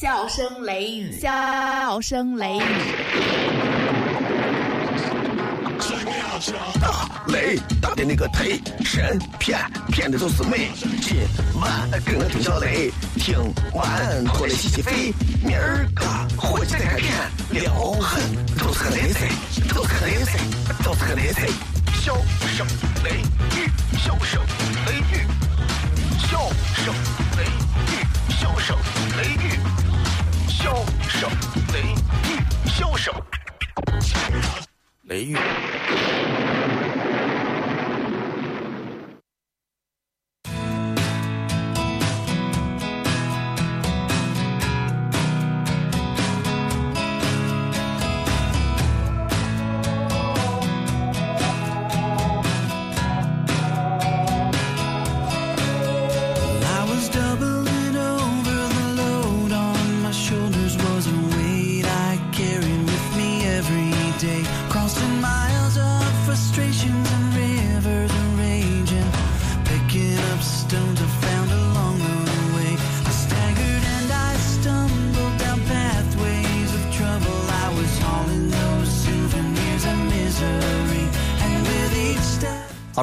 笑声雷雨，笑声雷雨。大雷大的那个忒神骗骗的都是美。今晚跟我听小雷，听完脱了洗洗肺。明儿个火气再开店，撩狠都是个雷菜，都是个雷菜，都是个雷菜。笑声雷雨，笑声雷雨，笑声雷雨，笑声雷雨，笑声雷雨，笑声雷雨。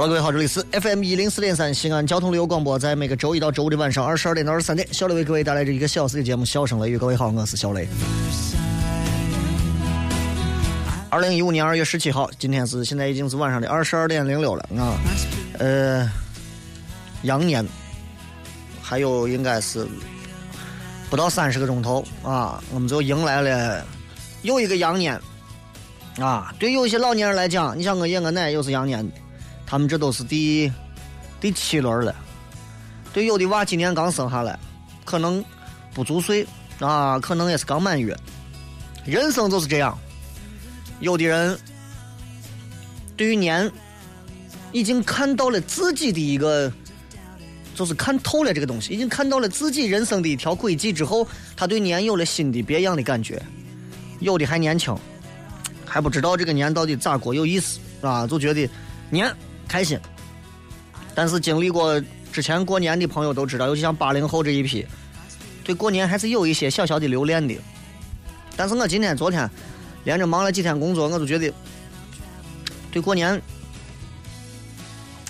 各位好，这里是 FM 一零四点三西安交通旅游广播，在每个周一到周五的晚上二十二点到二十三点，小雷为各位带来这一个小时的节目《笑声雷雨》。各位好，我是小雷。二零一五年二月十七号，今天是现在已经是晚上的二十二点零六了啊，呃，羊年还有应该是不到三十个钟头啊，我们就迎来了又一个羊年啊。对有一些老年人来讲，你像我爷我奶又是羊年的。他们这都是第第七轮了，对有的娃今年刚生下来，可能不足岁啊，可能也是刚满月。人生就是这样，有的人对于年已经看到了自己的一个，就是看透了这个东西，已经看到了自己人生的一条轨迹之后，他对年有了新的别样的感觉。有的还年轻，还不知道这个年到底咋过有意思啊，就觉得年。开心，但是经历过之前过年的朋友都知道，尤其像八零后这一批，对过年还是有一些小小的留恋的。但是我今天、昨天连着忙了几天工作，我就觉得对过年，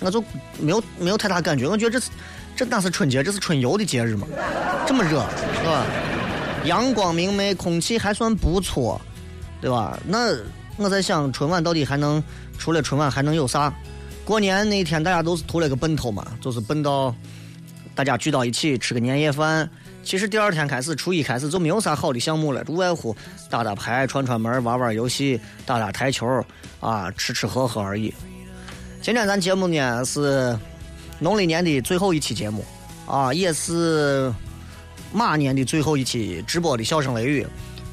我就没有没有太大感觉。我觉得这是这哪是春节，这是春游的节日嘛？这么热，是吧？阳光明媚，空气还算不错，对吧？那我在想，春晚到底还能除了春晚还能有啥？过年那天，大家都是图了个奔头嘛，就是奔到大家聚到一起吃个年夜饭。其实第二天开始，初一开始就没有啥好的项目了，无外乎打打牌、串串门、玩玩游戏、打打台球啊，吃吃喝喝而已。今天咱节目呢是农历年的最后一期节目啊，也是马年的最后一期直播的笑声雷雨。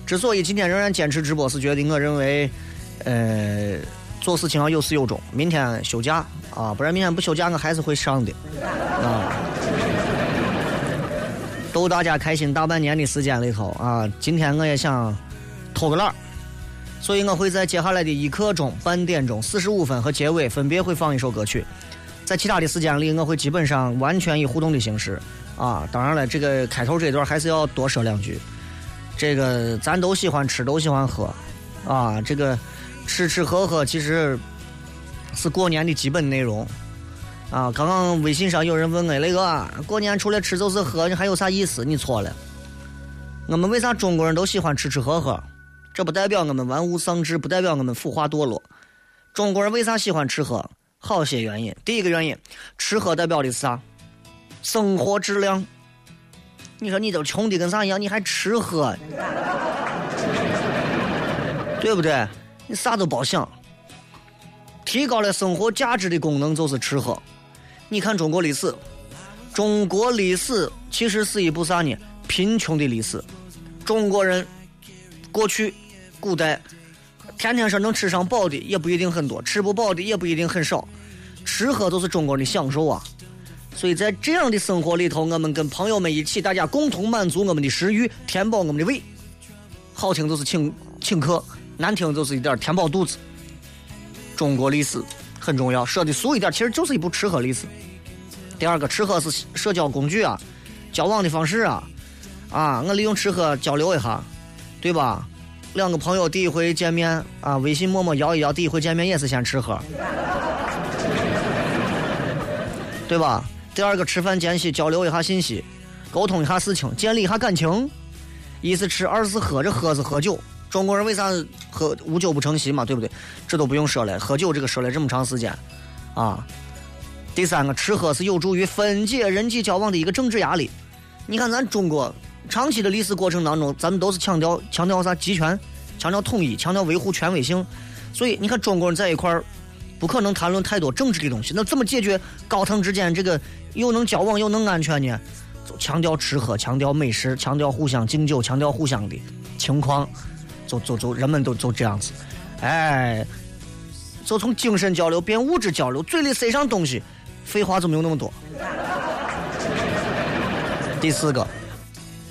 之所以今天仍然坚持直播，是觉得我认为，呃。做事情要有始有终。明天休假啊，不然明天不休假，我还是会上的啊。逗大家开心大半年的时间里头啊，今天我也想偷个懒儿，所以我会在接下来的一刻钟、半点钟、四十五分和结尾分别会放一首歌曲。在其他的时间里，我会基本上完全以互动的形式啊。当然了，这个开头这段还是要多说两句。这个咱都喜欢吃，都喜欢喝啊，这个。吃吃喝喝其实是过年的基本内容啊！刚刚微信上有人问我那个过年除了吃就是喝，你还有啥意思？你错了。我们为啥中国人都喜欢吃吃喝喝？这不代表我们玩物丧志，不代表我们腐化堕落。中国人为啥喜欢吃喝？好些原因。第一个原因，吃喝代表的是啥？生活质量。你说你都穷的跟啥一样，你还吃喝？对不对？你啥都别想，提高了生活价值的功能就是吃喝。你看中国历史，中国历史其实是一部啥呢？贫穷的历史。中国人过去古代，天天说能吃上饱的也不一定很多，吃不饱的也不一定很少。吃喝都是中国人的享受啊。所以在这样的生活里头，我们跟朋友们一起，大家共同满足我们的食欲，填饱我们的胃。好听就是请请客。难听就是一点填饱肚子。中国历史很重要，说的俗一点，其实就是一部吃喝历史。第二个，吃喝是社交工具啊，交往的方式啊。啊，我利用吃喝交流一下，对吧？两个朋友第一回见面啊，微信默默摇一摇，第一回见面也是先吃喝，对吧？第二个吃饭间隙交流一下信息，沟通一下事情，建立一下感情。一是吃，二是喝，这喝是喝酒。中国人为啥喝无酒不成席嘛，对不对？这都不用说了，喝酒这个说了这么长时间，啊。第三个，吃喝是有助于分解人际交往的一个政治压力。你看咱中国。长期的历史过程当中，咱们都是强调强调啥集权，强调统一，强调维护权威性。所以你看中国人在一块儿，不可能谈论太多政治的东西。那怎么解决高层之间这个又能交往又能安全呢？就强调吃喝，强调美食，强调互相敬酒，强调互相的情况，就就就人们都就这样子。哎，就从精神交流变物质交流，嘴里塞上东西，废话就没有那么多。第四个。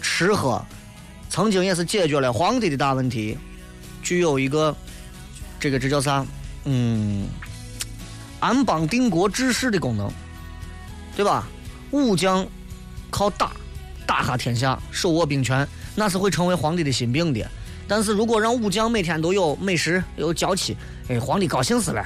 吃喝，曾经也是解决了皇帝的大问题，具有一个这个这叫啥？嗯，安邦定国治世的功能，对吧？武将靠打打下天下，手握兵权，那是会成为皇帝的心病的。但是如果让武将每天都有美食有娇妻，哎，皇帝高兴死了。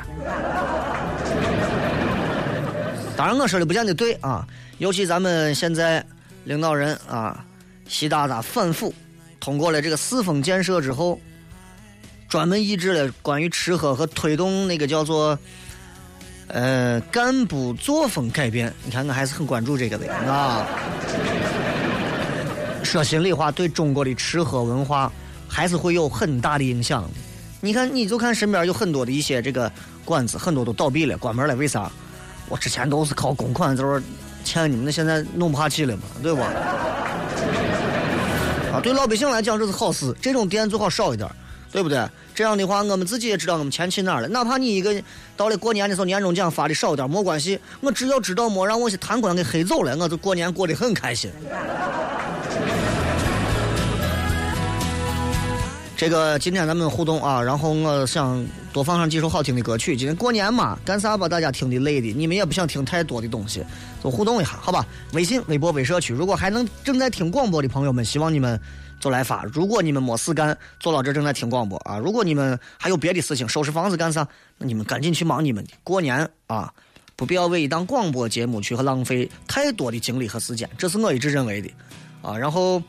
当然，我说的不见得对啊，尤其咱们现在领导人啊。习大大反腐，通过了这个四风建设之后，专门抑制了关于吃喝和推动那个叫做呃干部作风改变。你看，我还是很关注这个的啊。说心里话，对中国的吃喝文化还是会有很大的影响。你看，你就看身边有很多的一些这个馆子，很多都倒闭了，关门了。为啥？我之前都是靠公款就是欠你们，的现在弄不下去了嘛，对不？啊对老百姓来讲这是好事，这种店最好少一点，对不对？这样的话，我们自己也知道我们钱去哪儿了。哪怕你一个到了过年的时候，年终奖发的少点，没关系，我只要知道没让我些贪官给黑走了，我就过年过得很开心。这个今天咱们互动啊，然后我想多放上几首好听的歌曲。今天过年嘛，干啥把大家听的累的？你们也不想听太多的东西，就互动一下，好吧？微信、微博、微社区，如果还能正在听广播的朋友们，希望你们就来发。如果你们没事干，坐到这正在听广播啊。如果你们还有别的事情，收拾房子干啥？那你们赶紧去忙你们的。过年啊，不必要为一档广播节目去和浪费太多的精力和时间，这是我一直认为的啊。然后。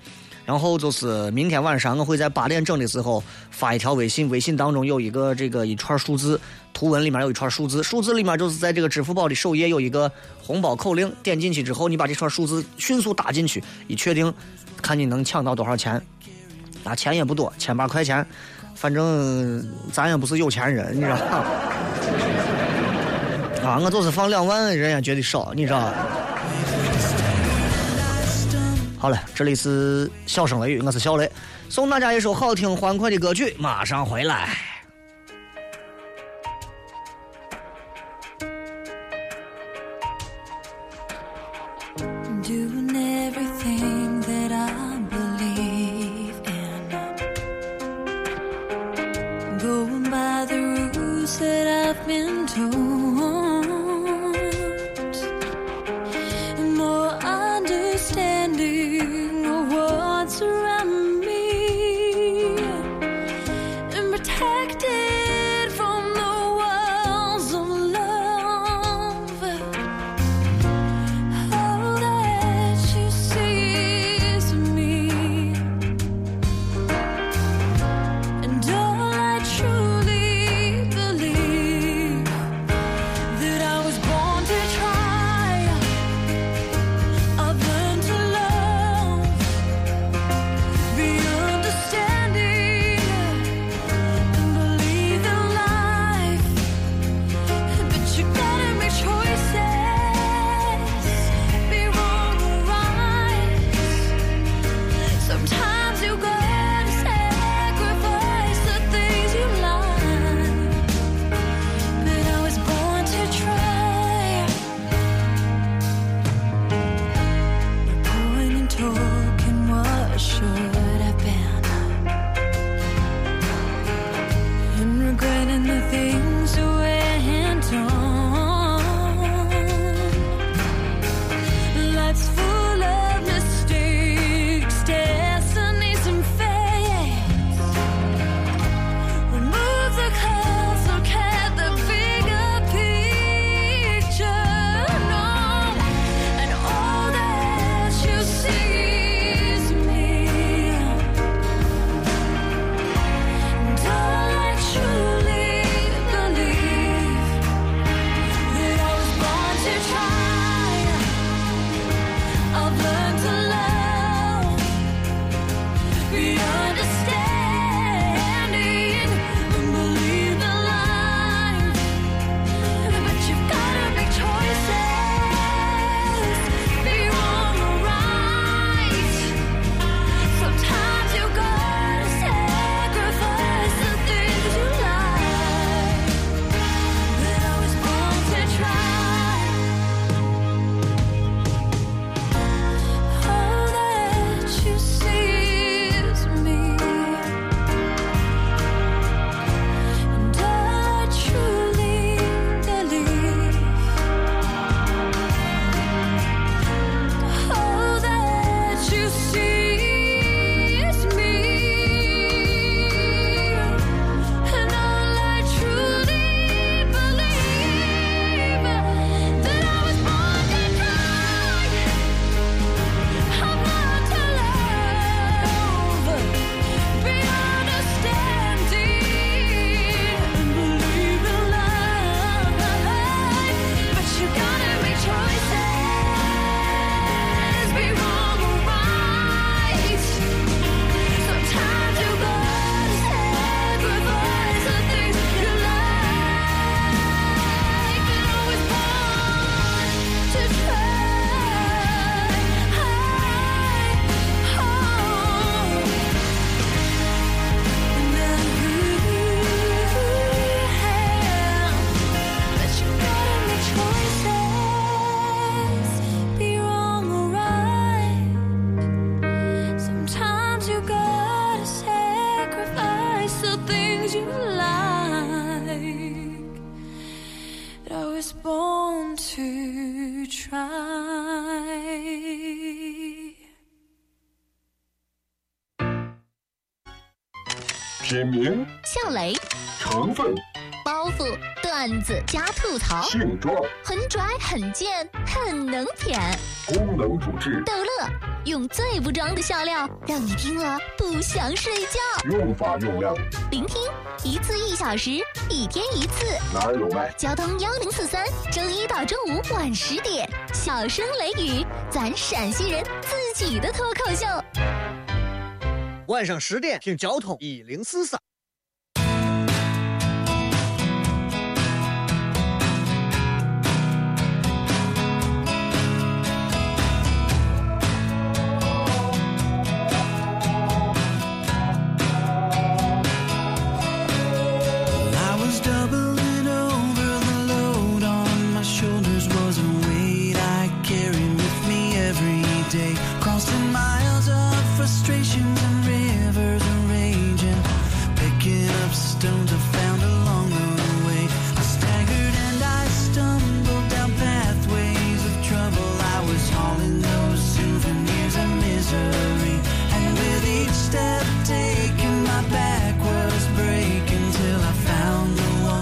然后就是明天晚上，我会在八点整的时候发一条微信，微信当中有一个这个一串数字，图文里面有一串数字，数字里面就是在这个支付宝的首页有一个红包口令，点进去之后，你把这串数字迅速打进去，一确定，看你能抢到多少钱，那钱也不多，千把块钱，反正咱也不是有钱人，你知道？啊，我就是放两万，人也觉得少，你知道。好了这里是笑声雷雨我是小雷送大家一首好听欢快的歌曲马上回来 Been told. 品名、笑雷、成分、包袱、段子加吐槽，性状、很拽很贱很能舔，功能主治、逗乐，用最不装的笑料，让你听了不想睡觉。用法用量，聆听一次一小时，一天一次。哪儿有卖？交通幺零四三，周一到周五晚十点，小声雷雨，咱陕西人自己的脱口秀。晚上十点听交通一零四三。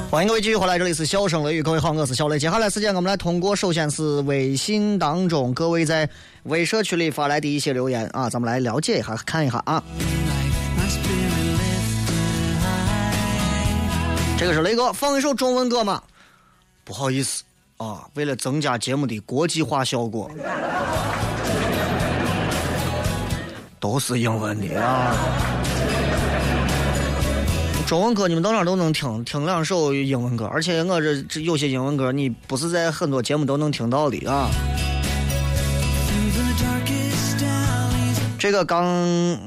欢迎各位继续回来，这里是笑声雷雨，各位好，我是小雷。接下来时间我们来通过首先是微信当中各位在微社区里发来的一些留言啊，咱们来了解一下，看一下啊。这个是雷哥放一首中文歌嘛？不好意思啊，为了增加节目的国际化效果，都是英文的啊。中文歌你们到哪都能听，听两首英文歌，而且我这这有些英文歌你不是在很多节目都能听到的啊。这个刚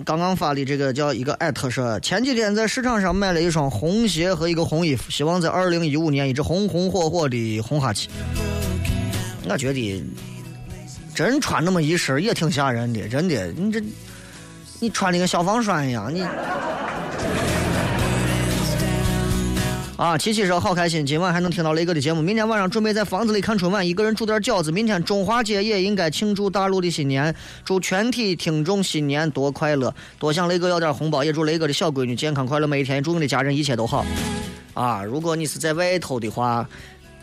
刚刚发的这个叫一个艾特说，前几天在市场上买了一双红鞋和一个红衣服，希望在二零一五年一直红红火火的红下去。我觉得真穿那么一身也挺吓人的，真的，你这你穿的跟消防栓一样，你。啊，琪琪说好开心，今晚还能听到雷哥的节目。明天晚上准备在房子里看春晚，一个人煮点饺子。明天中华节也应该庆祝大陆的新年，祝全体听众新年多快乐，多向雷哥要点红包，也祝雷哥的小闺女健康快乐每一天，祝你的家人一切都好。啊，如果你是在外头的话，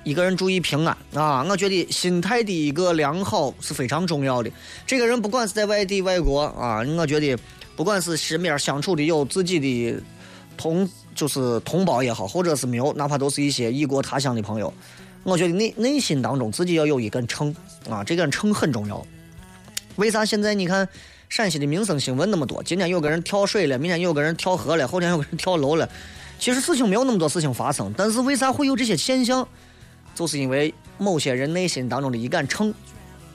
一个人注意平安啊！我觉得心态的一个良好是非常重要的。这个人不管是在外地、外国啊，我觉得不管是身边相处的有自己的同就是同胞也好，或者是没有，哪怕都是一些异国他乡的朋友，我觉得内内心当中自己要有一根秤啊，这根秤很重要。为啥现在你看陕西的民生新闻那么多？今天有个人跳水了，明天有个人跳河了，后天有个人跳楼了。其实事情没有那么多事情发生，但是为啥会有这些现象？就是因为某些人内心当中的一杆秤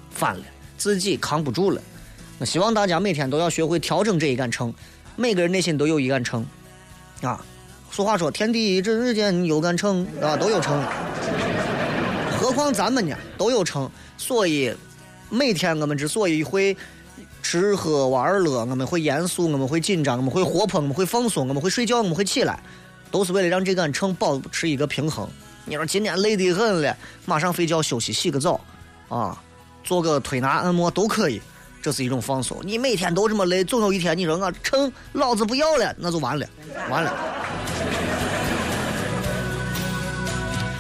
翻了，自己扛不住了。我希望大家每天都要学会调整这一杆秤，每个人内心都有一杆秤啊。俗话说“天地之间有杆秤”，啊，都有秤。何况咱们呢，都有秤。所以每天我们之所以会吃喝玩乐，我们会严肃，我们会紧张，我们会活泼，我们会放松，我们会睡觉，我们会起来，都是为了让这杆秤保持一个平衡。你说今天累得很了，马上睡觉休息，洗个澡，啊，做个推拿按摩都可以，这是一种放松。你每天都这么累，总有一天你说我撑老子不要了，那就完了，完了。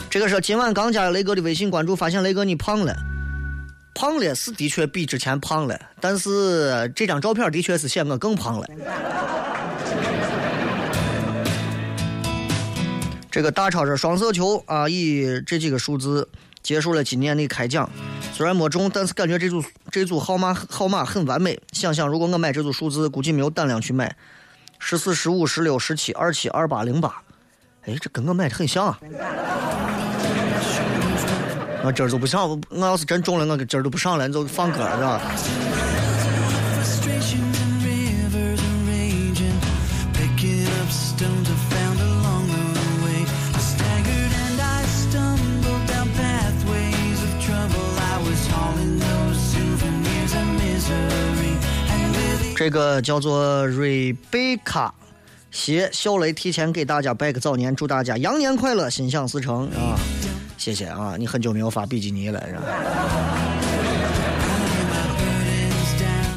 这个是今晚刚加了雷哥的微信关注，发现雷哥你胖了，胖了是的确比之前胖了，但是这张照片的确是显我更胖了。这个大超这双色球啊，以这几个数字结束了今年的开奖。虽然没中，但是感觉这组这组号码号码很完美。想想如果我买这组数字，估计没有胆量去买。十四、十五、十六、十七、二七、二八、零八，哎，这跟我买的很像啊。我今儿就不上，我要是真中了，我今儿就不上了，你就放歌是吧？这个叫做瑞贝卡，谢小雷提前给大家拜个早年，祝大家羊年快乐，心想事成啊！谢谢啊，你很久没有发比基尼了是吧？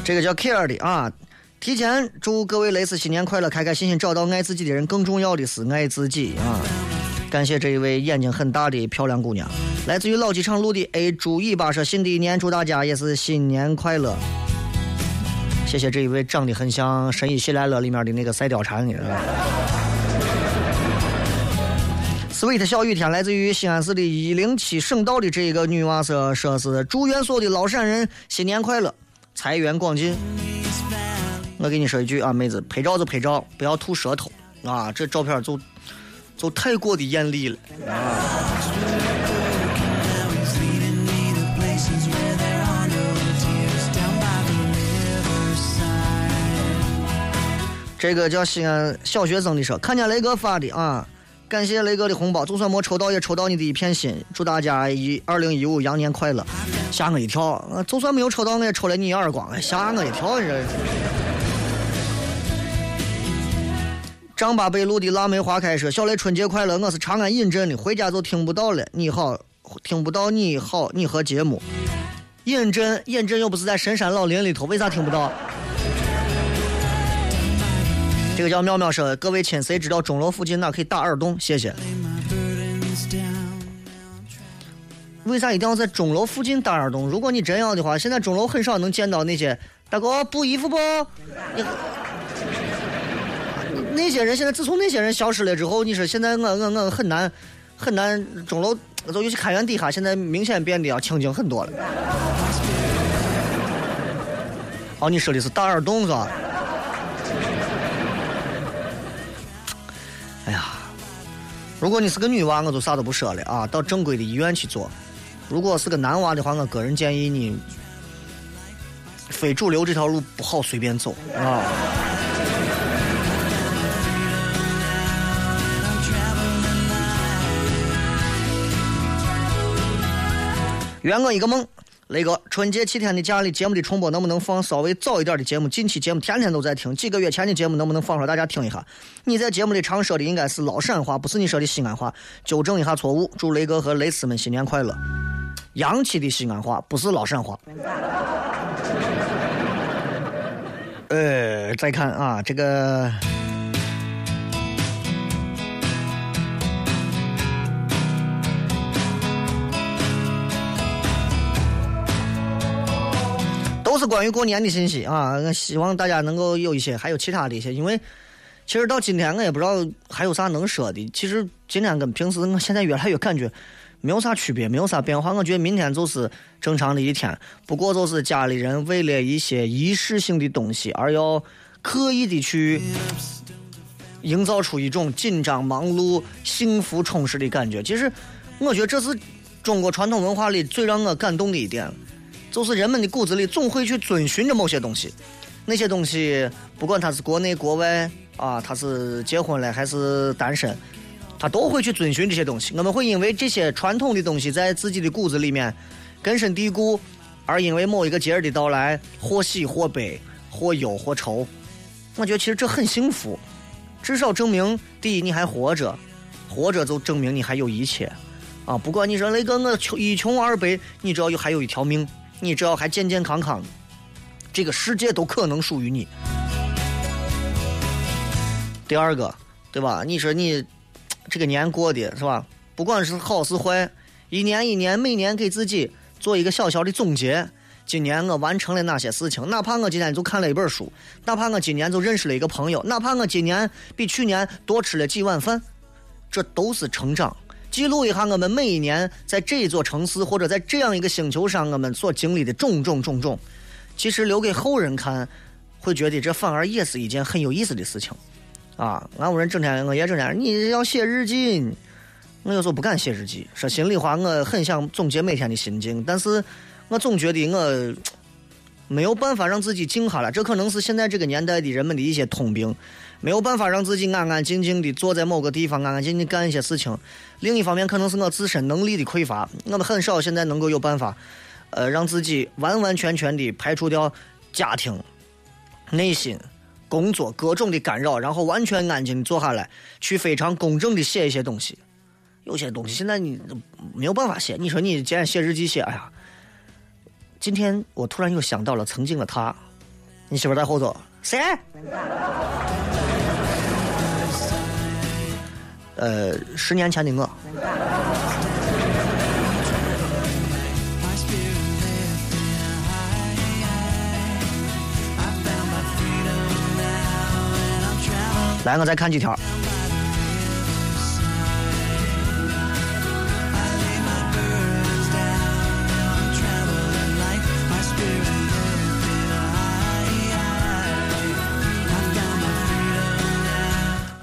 这个叫 Care 的啊提前祝各位蕾丝新年快乐，开开心心找到爱自己的人。更重要的是爱自己啊！感谢这一位眼睛很大的漂亮姑娘，来自于老机场路的 A 猪尾巴说新的一年祝大家也是新年快乐。谢谢这一位长得很像《神医喜来乐》里面的那个赛貂蝉的。sweet 小雨天来自于西安市的一零七省道的这一个女娃说说是祝愿所的老陕人新年快乐，财源广进。我给你说一句啊，妹子，拍照就拍照，不要吐舌头啊！这照片就就太过的艳丽了啊！这个叫西安小学生的说，看见雷哥发的啊，感谢雷哥的红包，就算没抽到也抽到你的一片心，祝大家一二零一五羊年快乐，吓我一跳，啊，就算没有抽到我也抽了你一耳光，吓我一跳，你这。张八北路的腊梅花开说：“小雷春节快乐！我是长安尹镇的，回家就听不到了。你好，听不到你好，你和节目。尹镇，尹镇又不是在深山老林里头，为啥听不到？”这个叫妙妙说：“各位亲，谁知道钟楼附近哪可以打耳洞？谢谢。为啥一定要在钟楼附近打耳洞？如果你真要的话，现在钟楼很少能见到那些大哥补衣服不？你那些人现在自从那些人消失了之后，你说现在我我我很难很难钟楼，就尤其开元底下，现在明显变得要清静很多了。哦，你说的是打耳洞是吧？如果你是个女娃，我就啥都不说了啊，到正规的医院去做。如果是个男娃的话，我个人建议你，非主流这条路不好随便走啊。圆我一个梦，雷哥，春节七天的假里，节目的重播能不能放稍微早一点的节目？近期节目天天都在听，几个月前的节目能不能放出来大家听一下？你在节目里常说的应该是老陕话，不是你说的西安话，纠正一下错误。祝雷哥和蕾丝们新年快乐。洋气的西安话不是老陕话。呃，再看啊，这个。都是关于过年的信息啊！我希望大家能够有一些，还有其他的一些，因为其实到今天我也不知道还有啥能说的。其实今天跟平时我现在越来越感觉没有啥区别，没有啥变化。我觉得明天就是正常的一天，不过就是家里人为了一些仪式性的东西而要刻意的去营造出一种紧张、忙碌、幸福、充实的感觉。其实我觉得这是中国传统文化里最让我感动的一点。就是人们的骨子里总会去遵循着某些东西，那些东西不管他是国内国外啊，他是结婚了还是单身，他都会去遵循这些东西。我们会因为这些传统的东西在自己的骨子里面根深蒂固，而因为某一个节日的到来，或喜或悲，或忧或愁。我觉得其实这很幸福，至少证明第一你还活着，活着就证明你还有一切啊！不管你说那个我穷一穷二白，你只要有还有一条命。你只要还健健康康，这个世界都可能属于你。第二个，对吧？你说你这个年过的是吧？不管是好是坏，一年一年，每年给自己做一个小小的总结。今年我完成了哪些事情？哪怕我今天就看了一本书，哪怕我今年就认识了一个朋友，哪怕我今年比去年多吃了几碗饭，这都是成长。记录一下我们每一年在这座城市或者在这样一个星球上我们所经历的种种种种，其实留给后人看，会觉得这反而也是一件很有意思的事情，啊！俺屋人整天我也整天，你要写日记，我有时候不敢写日记。说心里话，我很想总结每天的心境，但是我总觉得我没有办法让自己静下来。这可能是现在这个年代的人们的一些通病。没有办法让自己安安静静的坐在某个地方，安安静静干一些事情。另一方面，可能是我自身能力的匮乏，我们很少现在能够有办法，呃，让自己完完全全的排除掉家庭、内心、工作各种的干扰，然后完全安静的坐下来，去非常公正的写一些东西。有些东西现在你没有办法写。你说你既然写日记写，哎呀，今天我突然又想到了曾经的他，你媳妇在后头。谁？呃，十年前的我。来，我再看几条。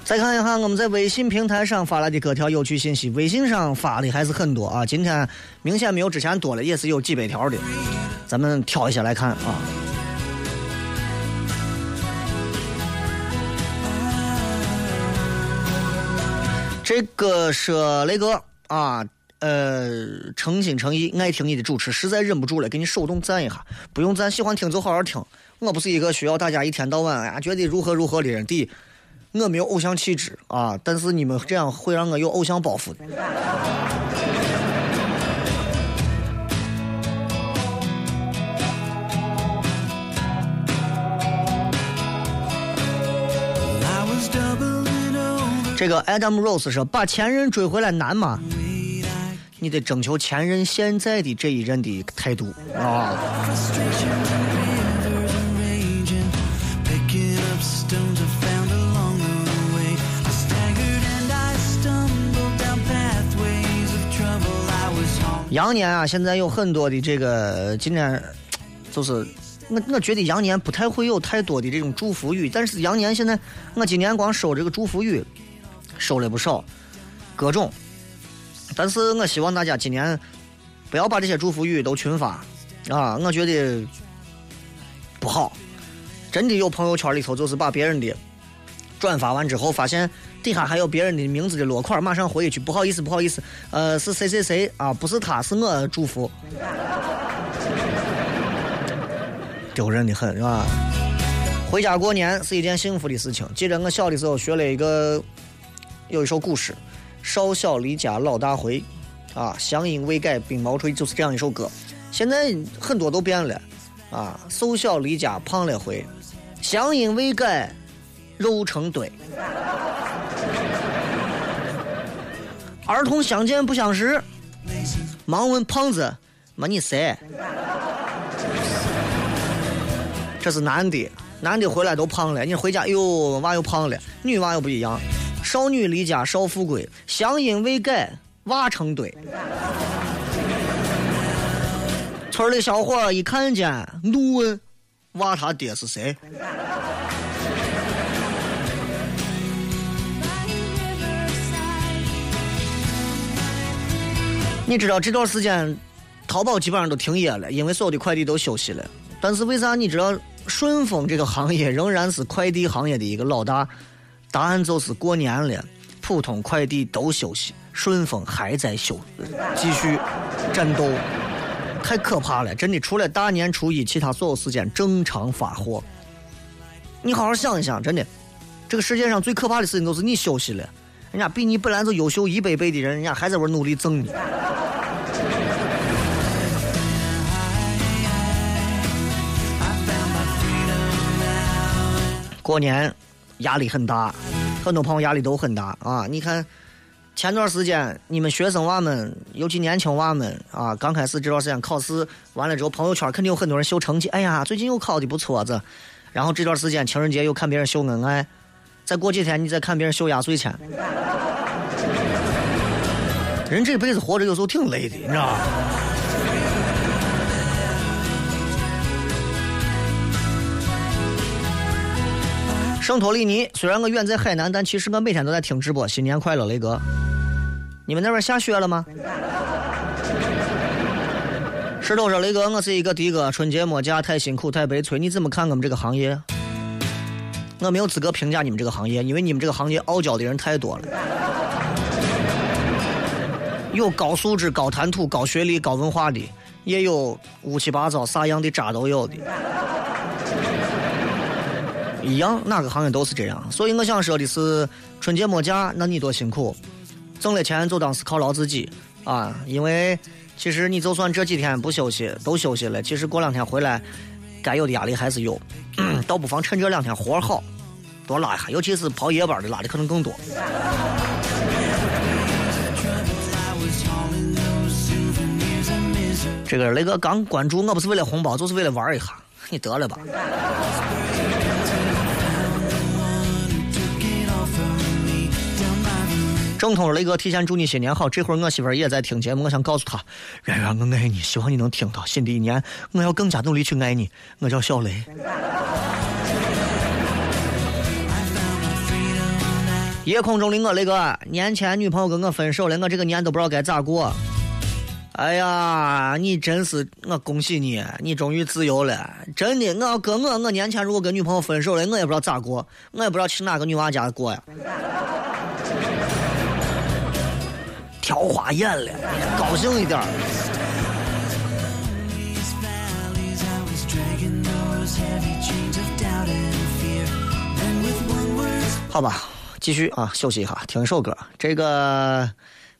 再看一下我们在微信平台上发来的各条有趣信息，微信上发的还是很多啊。今天明显没有之前多了，也是有几百条的，咱们挑一些来看啊。这个是雷哥啊，呃，诚心诚意爱听你的主持，实在忍不住了，给你手动赞一下。不用赞，喜欢听就好好听。我不是一个需要大家一天到晚哎呀觉得如何如何的人。第一，我没有偶像气质啊，但是你们这样会让我有偶像包袱的。这个 Adam Rose 说：“把前任追回来难吗？你得征求前任现在的这一任的态度啊。羊年啊，现在有很多的这个今年就是我我觉得羊年不太会有太多的这种祝福语，但是羊年现在我今年光收这个祝福语收了不少，各种。但是我希望大家今年不要把这些祝福语都群发啊，我觉得不好。真的有朋友圈里头就是把别人的转发完之后，发现底下还有别人的名字的落款，马上回一句不好意思，不好意思，呃，是谁谁谁啊，不是他，是我祝福，丢人的很，是吧？回家过年是一件幸福的事情。记得我小的时候学了一个，有一首古诗：“少小离家老大回，啊，乡音未改鬓毛衰”，就是这样一首歌。现在很多都变了，啊，瘦小离家胖了回，乡音未改肉成堆。儿童相见不相识，忙问胖子：“没你谁？”这是男的，男的回来都胖了，你回家，哎呦，娃又胖了。女娃又不一样，少女离家少妇归，乡音未改娃成堆。村里小伙一看见，怒问：“娃他爹是谁？”你知道这段时间，淘宝基本上都停业了，因为所有的快递都休息了。但是为啥你知道顺丰这个行业仍然是快递行业的一个老大？答案就是过年了，普通快递都休息，顺丰还在休，继续战斗，太可怕了！真的，除了大年初一，其他所有时间正常发货。你好好想一想，真的，这个世界上最可怕的事情就是你休息了，人家比你本来就优秀一百倍的人，人家还在玩努力挣你。过年压力很大，很多朋友压力都很大啊！你看，前段时间你们学生娃们，尤其年轻娃们啊，刚开始这段时间考试完了之后，朋友圈肯定有很多人秀成绩，哎呀，最近又考的不错子。然后这段时间情人节又看别人秀恩爱，再过几天你再看别人秀压岁钱。人这辈子活着有时候挺累的，你知道吧？圣托里尼，虽然我远在海南，但其实我每天都在听直播。新年快乐，雷哥！你们那边下雪了吗？石头说：“雷哥，我是一个的哥，春节没假，太辛苦，太悲催。你怎么看我们这个行业？我没有资格评价你们这个行业，因为你们这个行业傲娇的人太多了，有高素质、高谈吐、高学历、高文化的，也有乌七八糟啥样的渣都有的。”一样，哪个行业都是这样。所以我想说的是，春节没假，那你多辛苦，挣了钱就当是犒劳自己啊。因为其实你就算这几天不休息，都休息了，其实过两天回来，该有的压力还是有，倒不妨趁这两天活好，多拉一下，尤其是跑夜班的拉的可能更多。这个雷哥刚关注，我不是为了红包，就是为了玩一下，你得了吧。正统雷哥提前祝你新年好，这会儿我媳妇儿也在听节目，我想告诉她，圆圆我爱你，希望你能听到。新的一年我要更加努力去爱你。我叫小雷。夜空中的我雷哥，年前女朋友跟我分手了，我这个年都不知道该咋过。哎呀，你真是我恭喜你，你终于自由了。真的，我要搁我，我年前如果跟女朋友分手了，我也不知道咋过，我也不知道去哪个女娃家过呀。挑花眼了，高兴一点。好吧，继续啊，休息一下，听一首歌。这个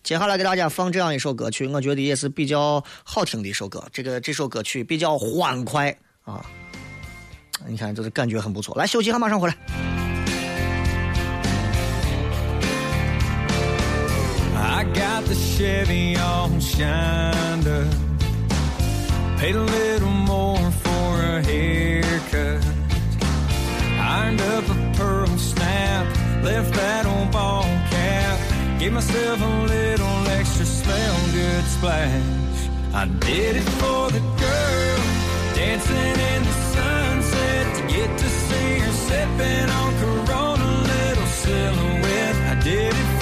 接下来给大家放这样一首歌曲，我觉得也是比较好听的一首歌。这个这首歌曲比较欢快啊，你看，就是感觉很不错。来休息一下，马上回来。I got the Chevy all shined up. Paid a little more for a haircut. Ironed up a pearl snap. Left that old ball cap. Gave myself a little extra smell good splash. I did it for the girl. Dancing in the sunset to get to see her sipping on Corona, little silhouette. I did it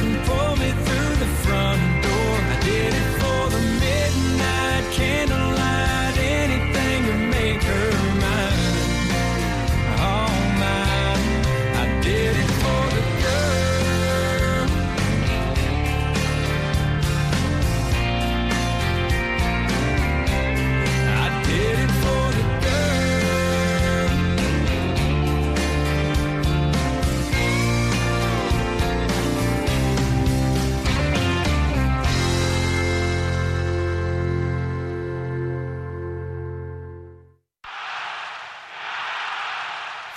back and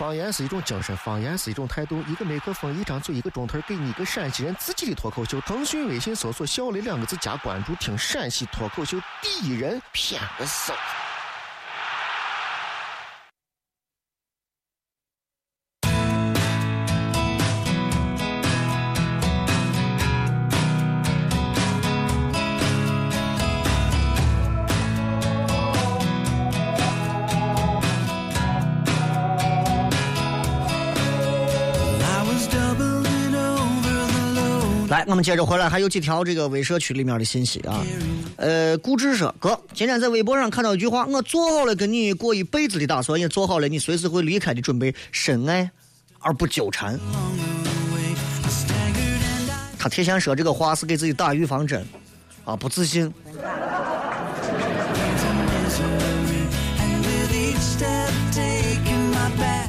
方言是一种精神，方言是一种态度。一个麦克风，一张嘴，一个钟头，给你一个陕西人自己的脱口秀。腾讯微信搜索“小雷”两个字加关注，听陕西脱口秀第一人，骗个搜。我们接着回来，还有几条这个微社区里面的信息啊。呃，顾志说，哥，今天在微博上看到一句话，我做好了跟你过一辈子的打算，也做好了你随时会离开的准备，深爱而不纠缠。他提前说这个话是给自己打预防针，啊，不自信。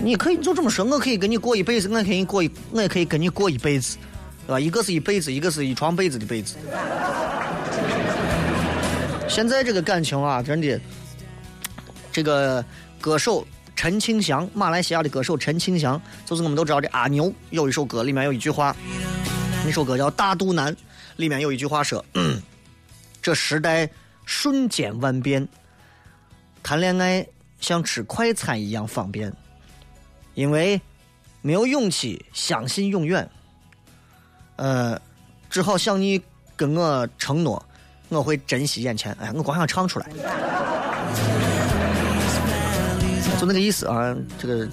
你可以就这么说，我可以跟你过一辈子，我可以过一，我也可以跟你过一辈子，对吧？一个是一辈子，一个是一床被子的被子。现在这个感情啊，真的，这个歌手陈庆祥，马来西亚的歌手陈庆祥，就是我们都知道的阿牛，有一首歌里面有一句话，那首歌叫《大肚腩》，里面有一句话说：“ 这时代瞬间万变，谈恋爱像吃快餐一样方便。”因为没有勇气相信永远，呃，只好向你跟我承诺，我会珍惜眼前。哎，我光想唱出来，就那个意思啊。这个，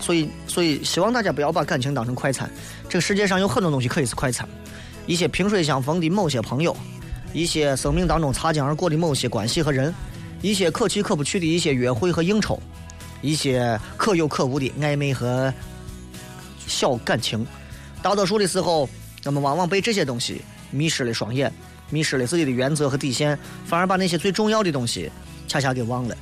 所以，所以希望大家不要把感情当成快餐。这个世界上有很多东西可以是快餐，一些萍水相逢的某些朋友，一些生命当中擦肩而过的某些关系和人，一些可去可不去的一些约会和应酬。一些可有可无的暧昧和小感情，大多数的时候，我们往往被这些东西迷失了双眼，迷失了自己的原则和底线，反而把那些最重要的东西恰恰给忘了。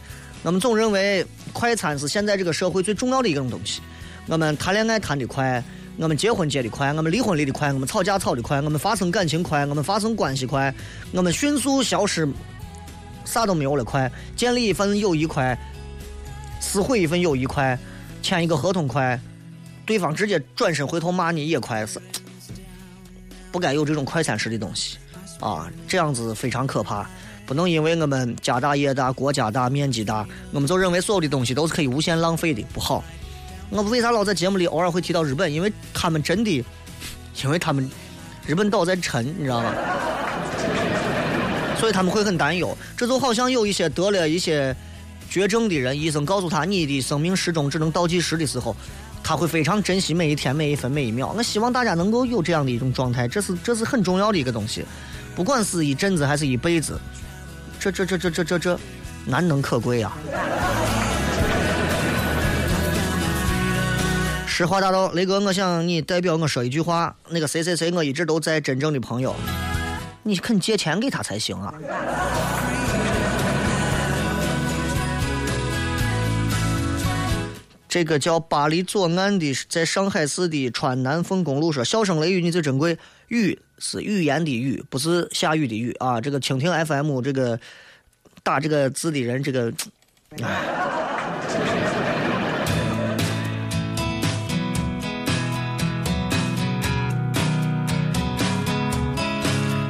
我们总认为快餐是现在这个社会最重要的一种东西。我们谈恋爱谈得快，我们结婚结得快，我们离婚离得快，我们吵架吵得快，我们发生感情快，我们发生关系快，我们迅速消失，啥都没有了快，建立一份友谊快。撕毁一份友谊快，签一个合同快，对方直接转身回头骂你也快死，不该有这种快餐式的东西啊！这样子非常可怕，不能因为我们家大业大、国家大、面积大，我们就认为所有的东西都是可以无限浪费的，不好。我为啥老在节目里偶尔会提到日本？因为他们真的，因为他们日本岛在沉，你知道吗？所以他们会很担忧。这就好像有一些得了一些。绝症的人，医生告诉他你的生命时钟只能倒计时的时候，他会非常珍惜每一天、每一分、每一秒。我希望大家能够有这样的一种状态，这是这是很重要的一个东西，不管是一阵子还是一辈子，这这这这这这这难能可贵啊！实话大道，雷哥，我想你代表我说一句话，那个谁谁谁，我一直都在真正的朋友，你肯借钱给他才行啊！这个叫巴黎左岸的，在上海市的川南凤公路说：“笑声雷雨你最珍贵，雨是语言的雨，不是下雨的雨啊。”这个蜻蜓 FM 这个打这个字的人，这个，唉。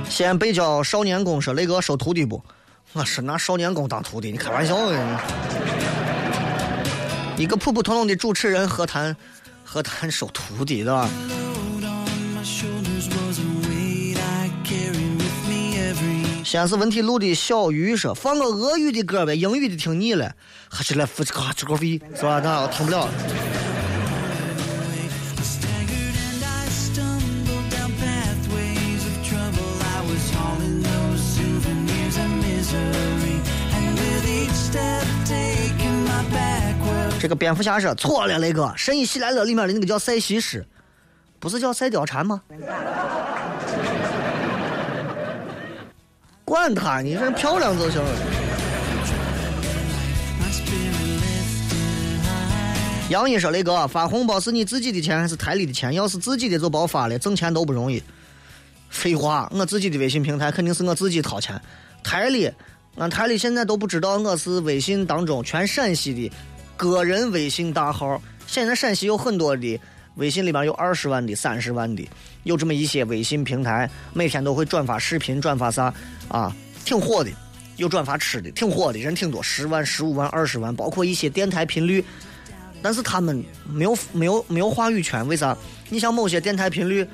西安北郊少年宫说：“雷哥收徒弟不？我是拿少年宫当徒弟，你开玩笑呢？”一个普普通通的主持人何谈何谈收徒弟对吧？先是文体路的小鱼说：“放个俄语的歌呗，英语的听腻了，还是来付这个这个费是吧？那我听不了。”这个蝙蝠侠说错了，雷哥，《神医喜来乐》里面的那个叫赛西施，不是叫赛貂蝉吗？管他，你这漂亮就行了。杨一说：“雷哥，发红包是你自己的钱还是台里的钱？要是自己的就别发了，挣钱都不容易。”废话，我自己的微信平台肯定是我自己掏钱。台里，俺台里现在都不知道我是微信当中全陕西的。个人微信大号，现在陕西有很多的微信里面有二十万的、三十万的，有这么一些微信平台，每天都会转发视频、转发啥啊，挺火的。有转发吃的，挺火的，人挺多，十万、十五万、二十万，包括一些电台频率，但是他们没有没有没有话语权，为啥？你像某些电台频率，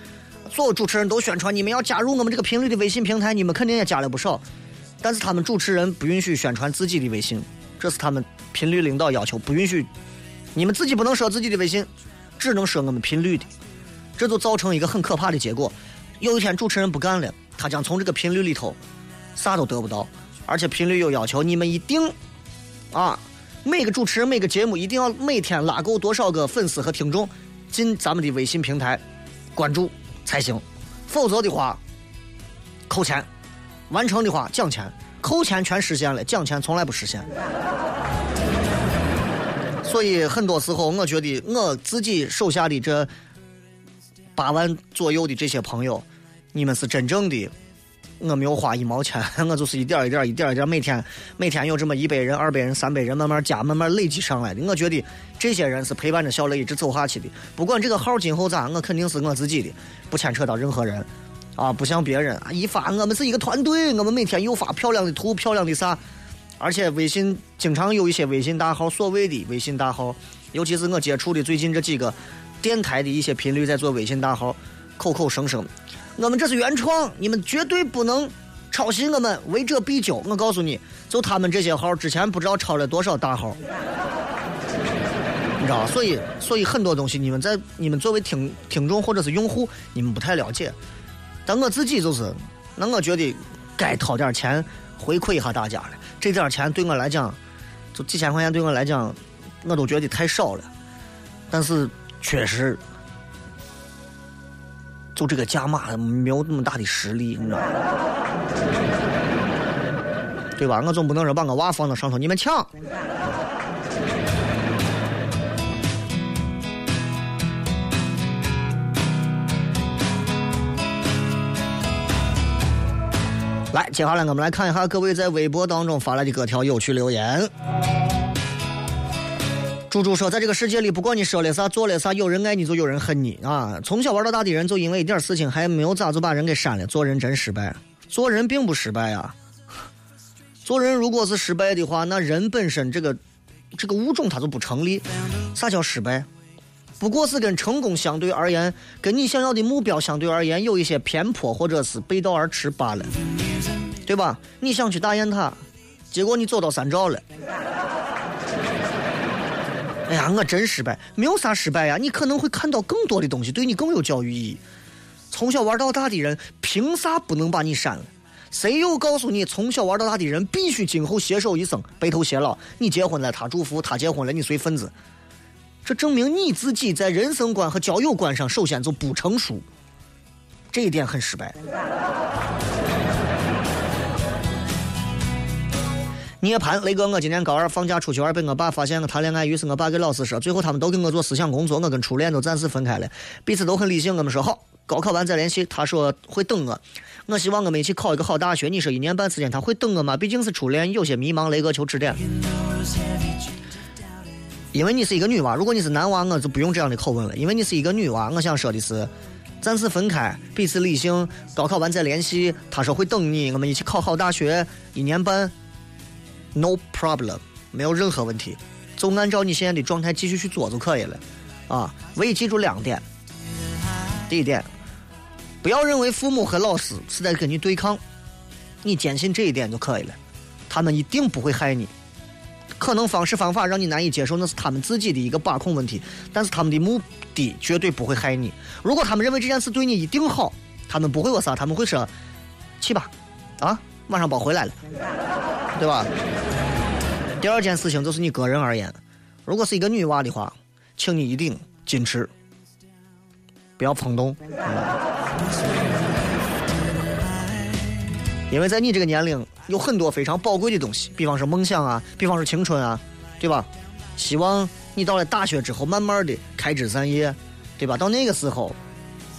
所有主持人都宣传你们要加入我们这个频率的微信平台，你们肯定也加了不少，但是他们主持人不允许宣传自己的微信。这是他们频率领导要求，不允许你们自己不能说自己的微信，只能说我们频率的，这就造成一个很可怕的结果。有一天主持人不干了，他将从这个频率里头啥都得不到，而且频率有要求，你们一定啊，每个主持人每个节目一定要每天拉够多少个粉丝和听众进咱们的微信平台关注才行，否则的话扣钱，完成的话奖钱，扣钱全实现了，奖钱从来不实现。所以很多时候，我觉得我自己手下的这八万左右的这些朋友，你们是真正的，我没有花一毛钱，我就是一点一点、一点一点，每天每天有这么一百人、二百人、三百人，慢慢加、慢慢累积上来的。我觉得这些人是陪伴着小雷一直走下去的。不管这个号今后咋，我肯定是我自己的，不牵扯到任何人。啊，不像别人啊，一发我们是一个团队，我们每天又发漂亮的图、漂亮的啥。而且微信经常有一些微信大号，所谓的微信大号，尤其是我接触的最近这几个电台的一些频率在做微信大号，口口声声，我们这是原创，你们绝对不能抄袭我们，违者必究。我告诉你，就他们这些号之前不知道抄了多少大号，你知道？所以，所以很多东西你们在你们作为听听众或者是用户，你们不太了解。但我自己就是，那我觉得该掏点钱回馈一下大家了。这点钱对我来讲，就几千块钱对我来讲，我都觉得太少了。但是确实，就这个价码没有那么大的实力，你知道吗？对吧？我总不能说把我娃放到上头，你们抢。来，接下来我们来看一下各位在微博当中发来的各条有趣留言。猪猪说，在这个世界里，不管你说了啥，做了啥，有人爱你就有人恨你啊！从小玩到大的人，就因为一点事情还没有咋就把人给删了，做人真失败。做人并不失败啊，做人如果是失败的话，那人本身这个这个物种它就不成立。啥叫失败？不过是跟成功相对而言，跟你想要的目标相对而言有一些偏颇或者是背道而驰罢了，对吧？你想去大雁塔，结果你走到三兆了。哎呀，我真失败，没有啥失败呀，你可能会看到更多的东西，对你更有教育意义。从小玩到大的人，凭啥不能把你删了？谁又告诉你，从小玩到大的人必须今后携手一生，白头偕老？你结婚了，他祝福；他结婚了，你随份子。这证明你自己在人生观和交友观上，首先就不成熟，这一点很失败。涅槃，雷哥，我今年高二放假出去玩，被我爸发现我谈恋爱，于是我爸给老师说，最后他们都给我做思想工作，我跟初恋都暂时分开了，彼此都很理性。我们说好，高考完再联系。他说会等我，我希望我们一起考一个好大学。你说一年半时间他会等我吗？毕竟是初恋，有些迷茫。雷哥求指点。因为你是一个女娃，如果你是男娃，我就不用这样的口吻了。因为你是一个女娃，我想说的是，暂时分开，彼此理性，高考完再联系。他说会等你，我们一起考好大学，一年半，no problem，没有任何问题，就按照你现在的状态继续去做就可以了。啊，唯一记住两点，第一点，不要认为父母和老师是在跟你对抗，你坚信这一点就可以了，他们一定不会害你。可能方式方法让你难以接受，那是他们自己的一个把控问题。但是他们的目的绝对不会害你。如果他们认为这件事对你一定好，他们不会说啥，他们会说：“去吧，啊，马上包回来了，对吧？”第二件事情就是你个人而言，如果是一个女娃的话，请你一定矜持，不要冲动。因为在你这个年龄，有很多非常宝贵的东西，比方说梦想啊，比方说青春啊，对吧？希望你到了大学之后，慢慢的开枝散叶，对吧？到那个时候，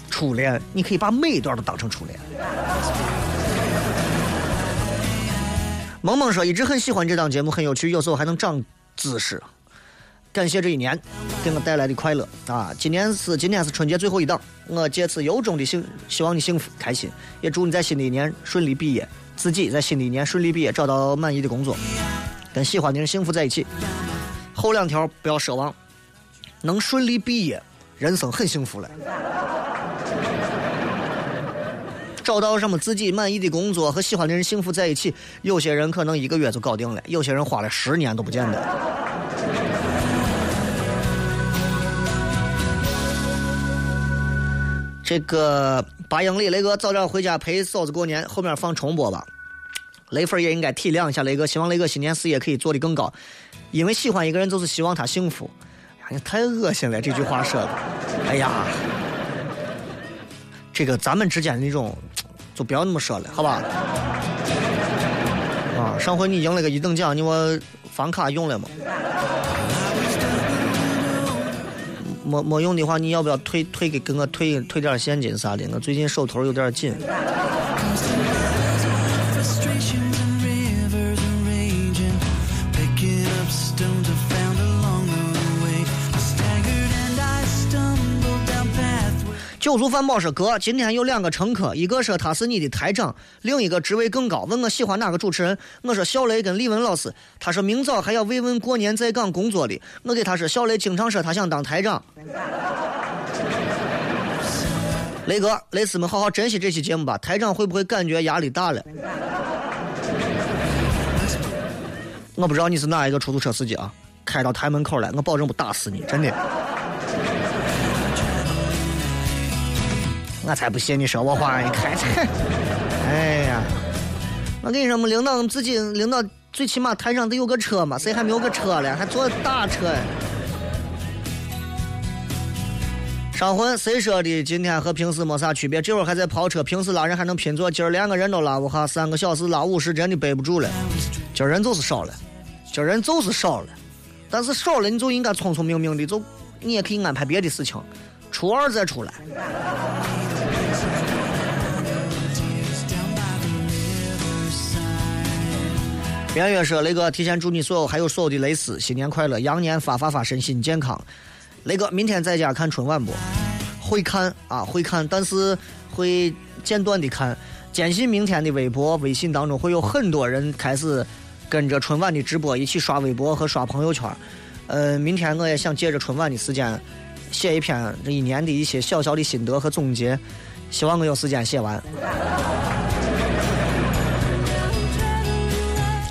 初恋，你可以把每一段都当成初恋。萌萌说，一直很喜欢这档节目，很有趣，有时候还能长知识。感谢这一年给我带来的快乐啊！今年是今天是春节最后一档，我借此由衷的幸希望你幸福开心，也祝你在新的一年顺利毕业，自己在新的一年顺利毕业，找到满意的工作，跟喜欢的人幸福在一起。后两条不要奢望，能顺利毕业，人生很幸福了。找到什么自己满意的工作和喜欢的人幸福在一起，有些人可能一个月就搞定了，有些人花了十年都不见得。这个八英里，雷哥早点回家陪嫂子过年，后面放重播吧。雷粉也应该体谅一下雷哥，希望雷哥新年事业可以做得更高。因为喜欢一个人，就是希望他幸福。哎呀，太恶心了，这句话说的。哎呀，这个咱们之间的那种，都不要那么说了，好吧？啊，上回你赢了个一等奖，你我房卡用了吗？没没用的话，你要不要退退给给我退退点现金啥的？我最近手头有点紧。酒足饭饱说哥，今天有两个乘客，一个说他是你的台长，另一个职位更高，问我喜欢哪个主持人。我说小雷跟李文老师。他说明早还要慰问过年在岗工作的。我给他说小雷经常说他想当台长。雷哥，雷丝们好好珍惜这期节目吧。台长会不会感觉压力大了？我不知道你是哪一个出租车司机啊，开到台门口来，我保证不打死你，真的。我才不信你说我话，你开车。哎呀，我跟你说，我们领导自己领导最起码台上得有个车嘛，谁还没有个车了，还坐大车？上回谁说的？今天和平时没啥区别，这会儿还在跑车，平时拉人还能拼坐，今儿连个人都拉不下，三个小时拉五十真的背不住了。今儿人就是少了，今儿人就是少了，但是少了你就应该聪聪明明的，就你也可以安排别的事情，初二再出来。圆圆说：“雷哥，提前祝你所有还有所有的蕾丝新年快乐，羊年发发发，身心健康。雷哥，明天在家看春晚不？会看啊，会看，但是会间断的看。坚信明天的微博、微信当中会有很多人开始跟着春晚的直播一起刷微博和刷朋友圈。呃，明天我也想借着春晚的时间写一篇这一年的一些小小的心得和总结，希望我有时间写完。”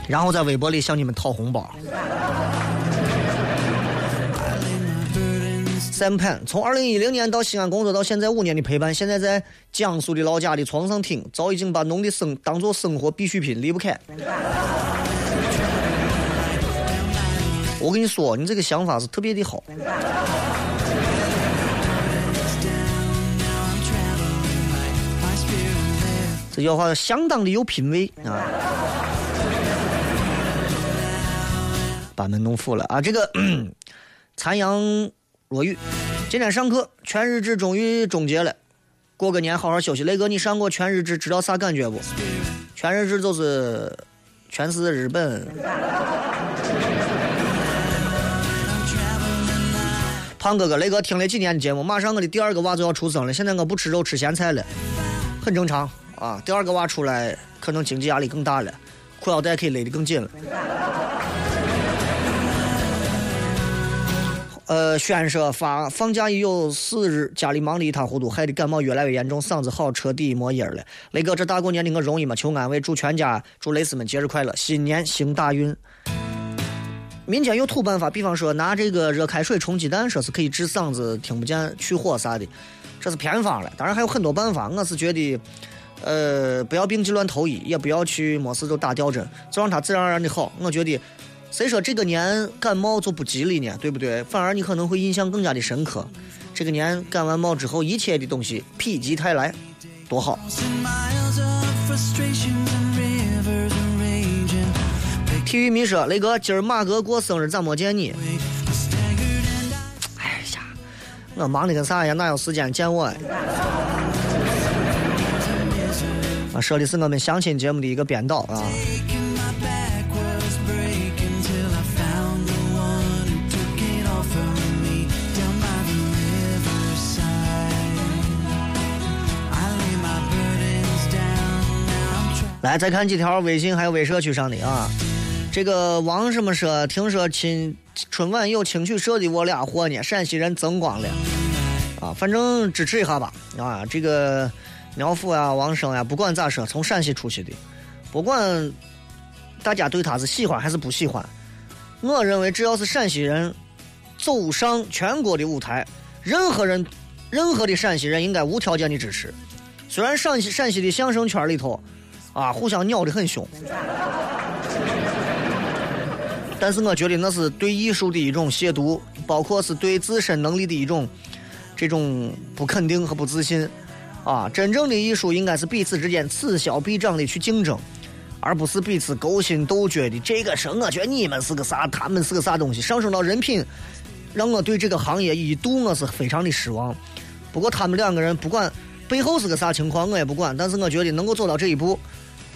然后在微博里向你们讨红包。三盘从二零一零年到西安工作到现在五年的陪伴，现在在江苏的老家的床上听，早已经把农的生当做生活必需品，离不开。我跟你说，你这个想法是特别的好。这叫话相当的有品位啊！把门弄腐了啊！这个残阳落雨，今天上课全日制终于终结了，过个年好好休息。雷哥，你上过全日制，知道啥感觉不？全日制就是全是日本。胖哥哥，雷哥听了几年的节目，马上我的第二个娃就要出生了，现在我不吃肉吃咸菜了，很正常啊。第二个娃出来，可能经济压力更大了，裤腰带可以勒得更紧了。呃，宣说发放假已有四日，家里忙得一塌糊涂，害得感冒越来越严重，嗓子好彻底没音儿了。雷哥，这大过年的我容易吗？求安慰，祝全家祝蕾丝们节日快乐，新年行大运。民间有土办法，比方说拿这个热开水冲鸡蛋，说是可以治嗓子听不见、去火啥的，这是偏方了。当然还有很多办法，我是觉得，呃，不要病急乱投医，也不要去没事就打吊针，就让它自然而然的好。我觉得，谁说这个年感冒就不吉利呢？对不对？反而你可能会印象更加的深刻。这个年感完冒之后，一切的东西否极泰来，多好！体育迷说：“雷哥，今儿马哥过生日，咋没见你？”哎呀，我忙的跟啥一样，哪有时间见我？啊，说的是我们相亲节目的一个编导啊。来，再看几条微信还有微社区上的啊。这个王什么说，听说亲春晚有青曲社的我俩货呢，陕西人增光了啊，反正支持一下吧啊。这个苗阜呀、王声呀，不管咋说，从陕西出去的，不管大家对他是喜欢还是不喜欢，我认为只要是陕西人走上全国的舞台，任何人任何的陕西人应该无条件的支持。虽然陕西陕西的相声圈里头，啊，互相咬得很凶，但是我觉得那是对艺术的一种亵渎，包括是对自身能力的一种这种不肯定和不自信。啊，真正的艺术应该是彼此之间此消彼长的去竞争，而不是彼此勾心斗角的。这个是我觉得你们是个啥，他们是个啥东西，上升到人品，让我对这个行业一度我是非常的失望。不过他们两个人不管背后是个啥情况，我也不管。但是我觉得能够走到这一步，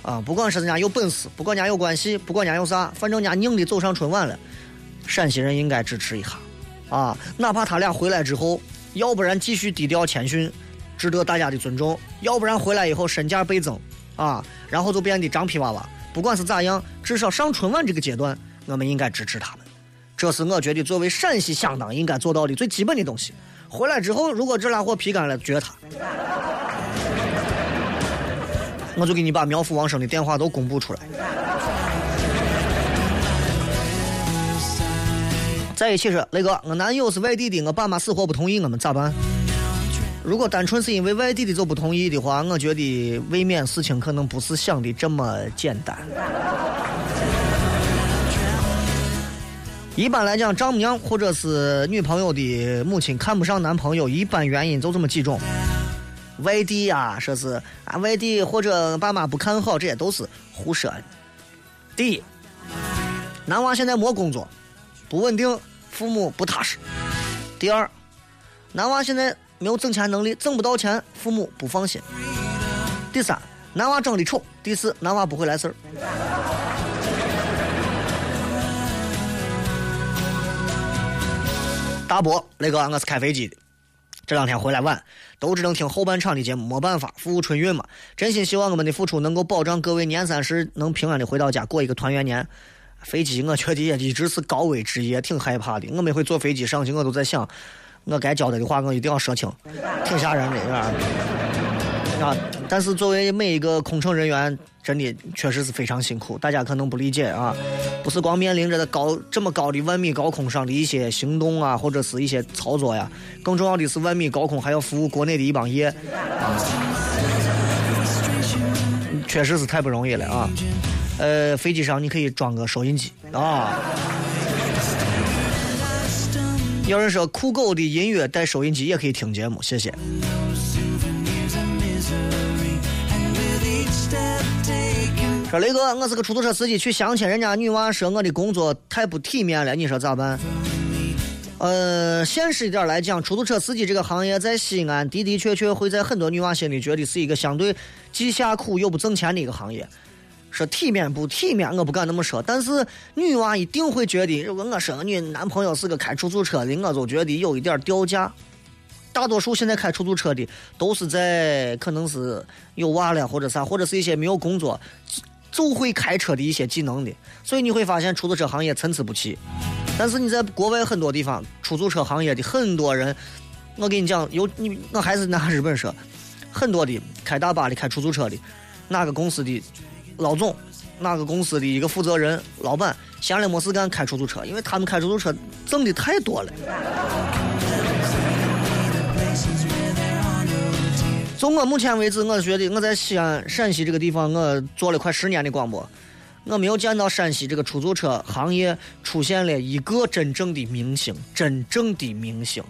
啊，不管是人家有本事，不管人家有关系，不管人家有啥，反正人家硬的走上春晚了，陕西人应该支持一下，啊，哪怕他俩回来之后，要不然继续低调谦逊，值得大家的尊重；要不然回来以后身价倍增，啊，然后就变得张皮娃娃。不管是咋样，至少上春晚这个阶段，我们应该支持他们。这是我觉得作为陕西乡党应该做到的最基本的东西。回来之后，如果这俩货皮干了，绝他，我就给你把苗阜、王声的电话都公布出来。在一起说，雷哥，我男友是外地的，我爸妈死活不同意，我们咋办？如果单纯是因为外地的就不同意的话，我觉得未免事情可能不是想的这么简单。一般来讲，丈母娘或者是女朋友的母亲看不上男朋友，一般原因就这么几种：外地啊，说是啊外地或者爸妈不看好，这些都是胡说的。第一，男娃现在没工作，不稳定，父母不踏实；第二，男娃现在没有挣钱能力，挣不到钱，父母不放心；第三，男娃长得丑；第四，男娃不会来事儿。大伯，那个我是开飞机的，这两天回来晚，都只能听后半场的节目，没办法，服务春运嘛。真心希望我们的付出能够保障各位年三十能平安的回到家，过一个团圆年。飞机我觉得也一直是高危职业，挺害怕的。我每回坐飞机上去，我都在想，我该交代的话我一定要说清，挺吓人的，是吧？啊！但是作为每一个空乘人员，真的确实是非常辛苦。大家可能不理解啊，不是光面临着高这么高的万米高空上的一些行动啊，或者是一些操作呀，更重要的是万米高空还要服务国内的一帮业，确实是太不容易了啊。呃，飞机上你可以装个收音机啊。有人说酷狗的音乐带收音机也可以听节目，谢谢。说雷哥，我是个出租车司机，去相亲，人家女娃说我的工作太不体面了，你说咋办？呃，现实一点来讲，出租车司机这个行业在西安的的确确会在很多女娃心里觉得是一个相对既下苦又不挣钱的一个行业。说体面不体面，我不敢那么说，但是女娃一定会觉得，如果我说我男朋友是个开出租车的，我就觉得有一点掉价。大多数现在开出租车的都是在可能是有娃了或者啥，或者是一些没有工作。就会开车的一些技能的，所以你会发现出租车行业参差不齐。但是你在国外很多地方，出租车行业的很多人，我跟你讲，有你我还是拿日本说，很多的开大巴的、开出租车的，哪个公司的老总，哪个公司的一个负责人、老板，闲了没事干开出租车，因为他们开出租车挣的太多了。就我目前为止，我觉得我在西安、陕西这个地方，我做了快十年的广播，我没有见到陕西这个出租车行业出现了一个真正的明星，真正的明星，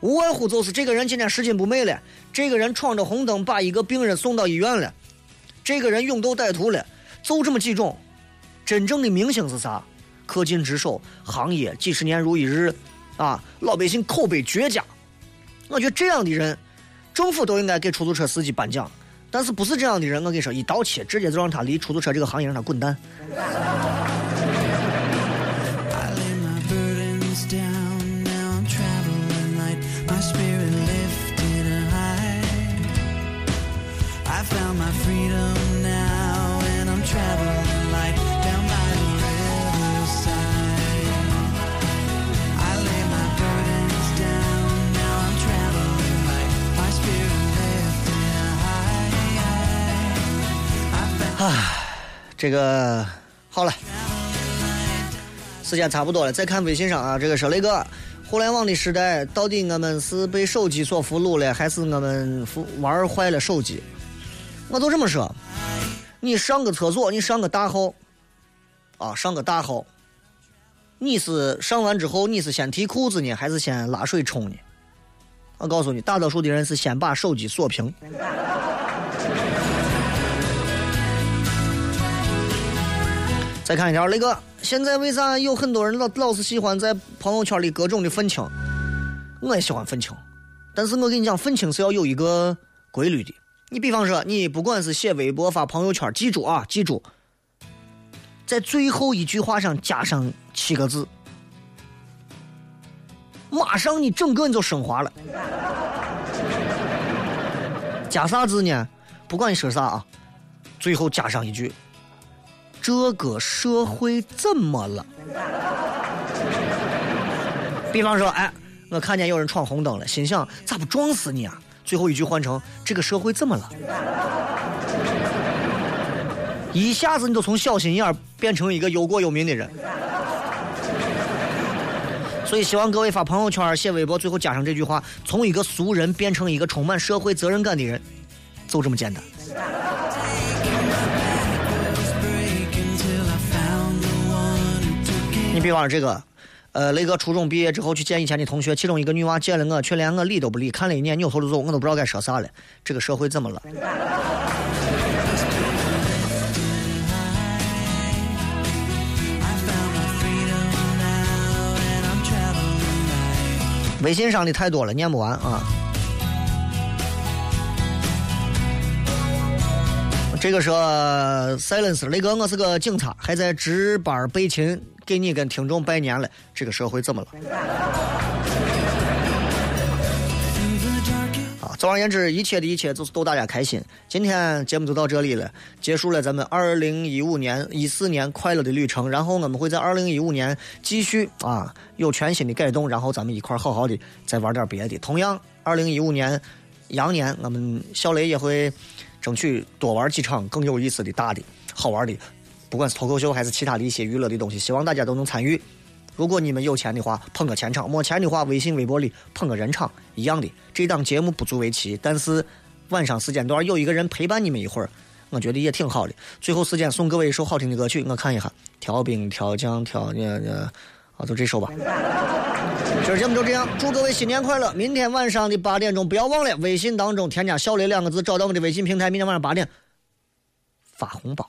无外乎就是这个人今天拾金不昧了，这个人闯着红灯把一个病人送到医院了，这个人勇斗歹徒了，就这么几种。真正的明星是啥？恪尽职守，行业几十年如一日，啊，老百姓口碑绝佳。我觉得这样的人。政府都应该给出租车司机颁奖，但是不是这样的人，我跟你说，一刀切，直接就让他离出租车这个行业让他滚蛋。这个好了，时间差不多了，再看微信上啊，这个说雷哥，互联网的时代，到底我们是被手机所俘虏了，还是我们玩坏了手机？我都这么说，你上个厕所，你上个大号，啊，上个大号，你是上完之后，你是先提裤子呢，还是先拉水冲呢？我告诉你，大多数的人是先把手机锁屏。再看一条，雷哥，现在为啥有很多人老老是喜欢在朋友圈里各种的愤青？我也喜欢愤青，但是我跟你讲，愤青是要有一个规律的。你比方说，你不管是写微博、发朋友圈，记住啊，记住，在最后一句话上加上七个字，马上你整个你就升华了。加啥字呢？不管你说啥啊，最后加上一句。这个社会怎么了？比方说，哎，我看见有人闯红灯了，心想咋不撞死你啊？最后一句换成这个社会怎么了？一下子你就从小心眼变成一个忧国忧民的人。所以希望各位发朋友圈、写微博，最后加上这句话：从一个俗人变成一个充满社会责任感的人，就这么简单。你比方说这个，呃，雷哥初中毕业之后去见以前的同学，其中一个女娃见了我，却连我理都不理，看了一眼扭头就走，我都不知道该说啥了。这个社会怎么了？微信上的太多了，念不完啊。这个说 silence，雷哥，我是个警察，还在值班备勤，给你跟听众拜年了。这个社会怎么了？啊，总而言之，一切的一切就是逗大家开心。今天节目就到这里了，结束了咱们二零一五年、一四年快乐的旅程。然后我们会在二零一五年继续啊，有全新的改动，然后咱们一块好好的再玩点别的。同样，二零一五年羊年，我们小雷也会。争取多玩几场更有意思的、大的、好玩的，不管是脱口秀还是其他的一些娱乐的东西，希望大家都能参与。如果你们有钱的话，捧个钱场；没钱的话，微信、微博里捧个人场，一样的。这档节目不足为奇，但是晚上时间段有一个人陪伴你们一会儿，我觉得也挺好的。最后时间送各位一首好听的歌曲，我看一下，调兵调将调呃呃，啊，就这首吧。今儿节目就这样，祝各位新年快乐！明天晚上的八点钟，不要忘了微信当中添加“小雷”两个字，找到我的微信平台。明天晚上八点发红包。